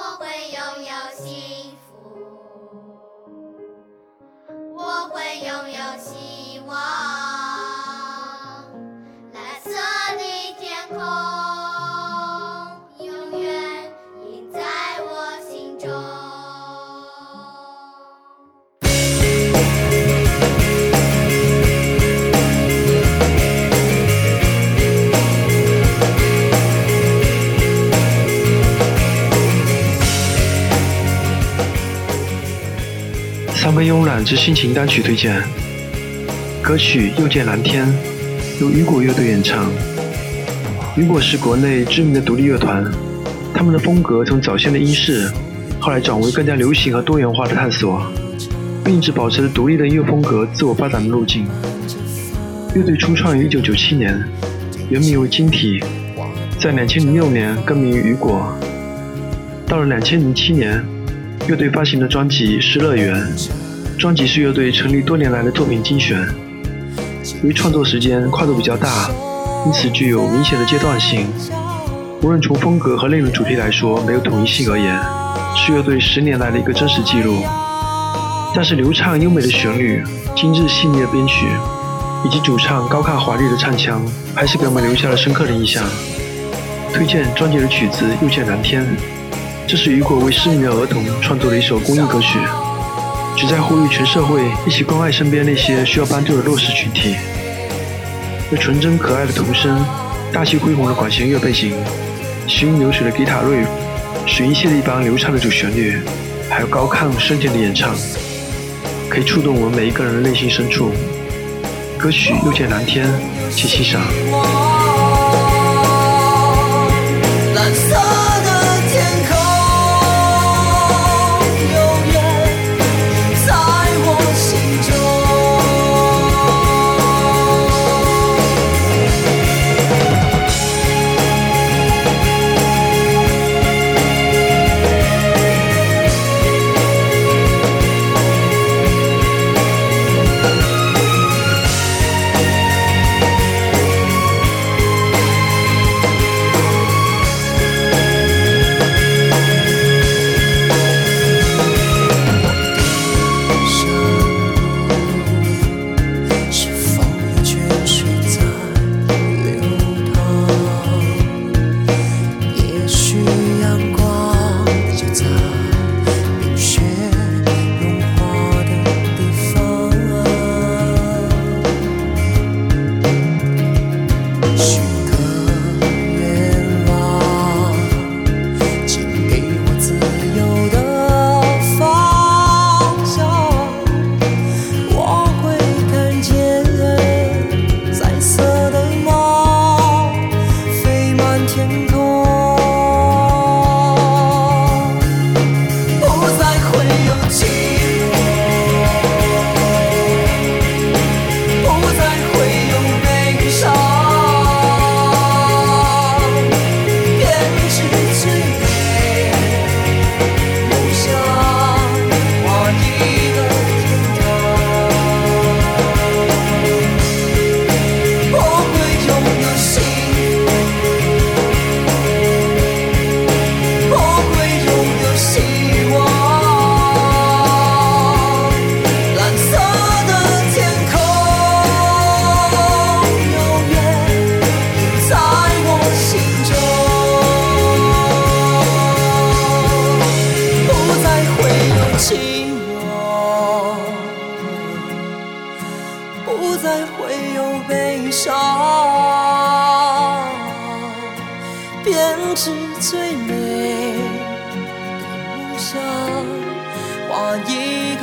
我会拥有幸三分慵懒之心情单曲推荐，歌曲《又见蓝天》由雨果乐队演唱。雨果是国内知名的独立乐团，他们的风格从早先的英式，后来转为更加流行和多元化的探索，并一直保持着独立的音乐风格自我发展的路径。乐队初创于1997年，原名为晶体，在2006年更名于雨果。到了2007年，乐队发行的专辑《失乐园》，专辑是乐队成立多年来的作品精选。由于创作时间跨度比较大，因此具有明显的阶段性。无论从风格和内容主题来说，没有统一性而言，是乐队十年来的一个真实记录。但是流畅优美的旋律、精致细腻的编曲，以及主唱高亢华丽的唱腔，还是给我们留下了深刻的印象。推荐专辑的曲子《又见蓝天》。这是雨果为失明的儿童创作的一首公益歌曲，旨在呼吁全社会一起关爱身边那些需要帮助的弱势群体。那纯真可爱的童声，大气恢宏的管弦乐背景，行云流水的吉他 riff，水银泻的一般流畅的主旋律，还有高亢深情的演唱，可以触动我们每一个人的内心深处。歌曲《又见蓝天》，请欣赏。蓝色不再会有悲伤，编织最美的梦想，画一个